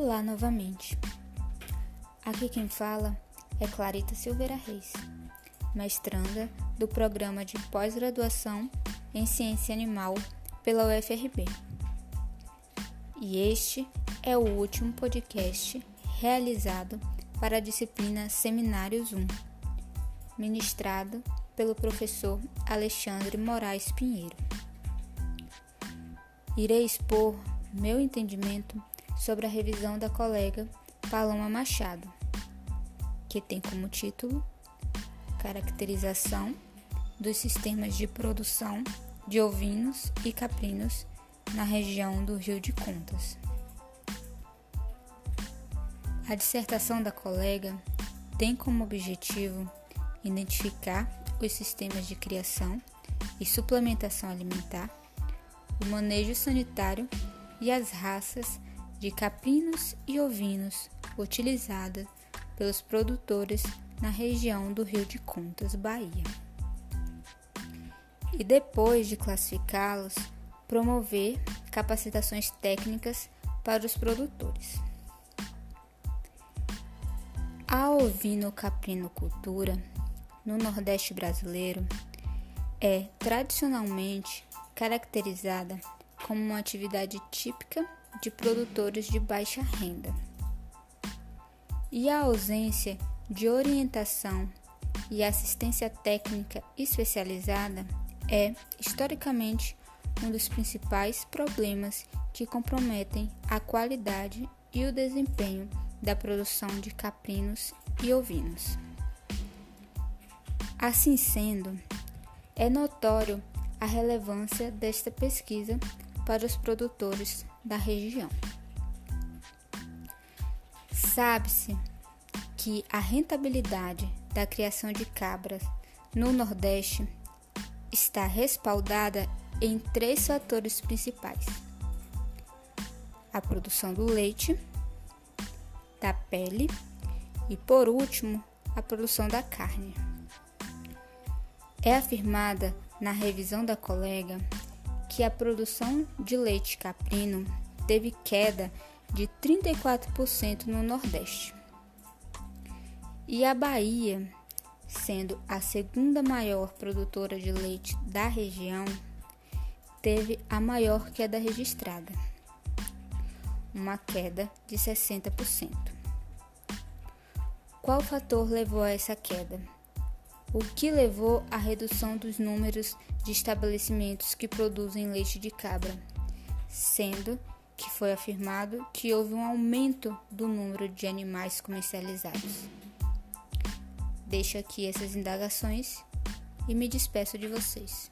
Olá novamente. Aqui quem fala é Clarita Silveira Reis, mestranda do programa de pós-graduação em Ciência Animal pela UFRB. E este é o último podcast realizado para a disciplina Seminários 1, ministrado pelo professor Alexandre Moraes Pinheiro. Irei expor meu entendimento sobre a revisão da colega Paloma Machado, que tem como título Caracterização dos sistemas de produção de ovinos e caprinos na região do Rio de Contas. A dissertação da colega tem como objetivo identificar os sistemas de criação e suplementação alimentar, o manejo sanitário e as raças de caprinos e ovinos utilizada pelos produtores na região do Rio de Contas, Bahia. E depois de classificá-los, promover capacitações técnicas para os produtores. A ovino-caprinocultura no Nordeste brasileiro é tradicionalmente caracterizada como uma atividade típica de produtores de baixa renda. E a ausência de orientação e assistência técnica especializada é, historicamente, um dos principais problemas que comprometem a qualidade e o desempenho da produção de caprinos e ovinos. Assim sendo, é notório a relevância desta pesquisa para os produtores da região. Sabe-se que a rentabilidade da criação de cabras no Nordeste está respaldada em três fatores principais: a produção do leite, da pele e, por último, a produção da carne. É afirmada na revisão da colega que a produção de leite caprino teve queda de 34% no Nordeste. E a Bahia, sendo a segunda maior produtora de leite da região, teve a maior queda registrada, uma queda de 60%. Qual fator levou a essa queda? O que levou à redução dos números de estabelecimentos que produzem leite de cabra, sendo que foi afirmado que houve um aumento do número de animais comercializados. Deixo aqui essas indagações e me despeço de vocês.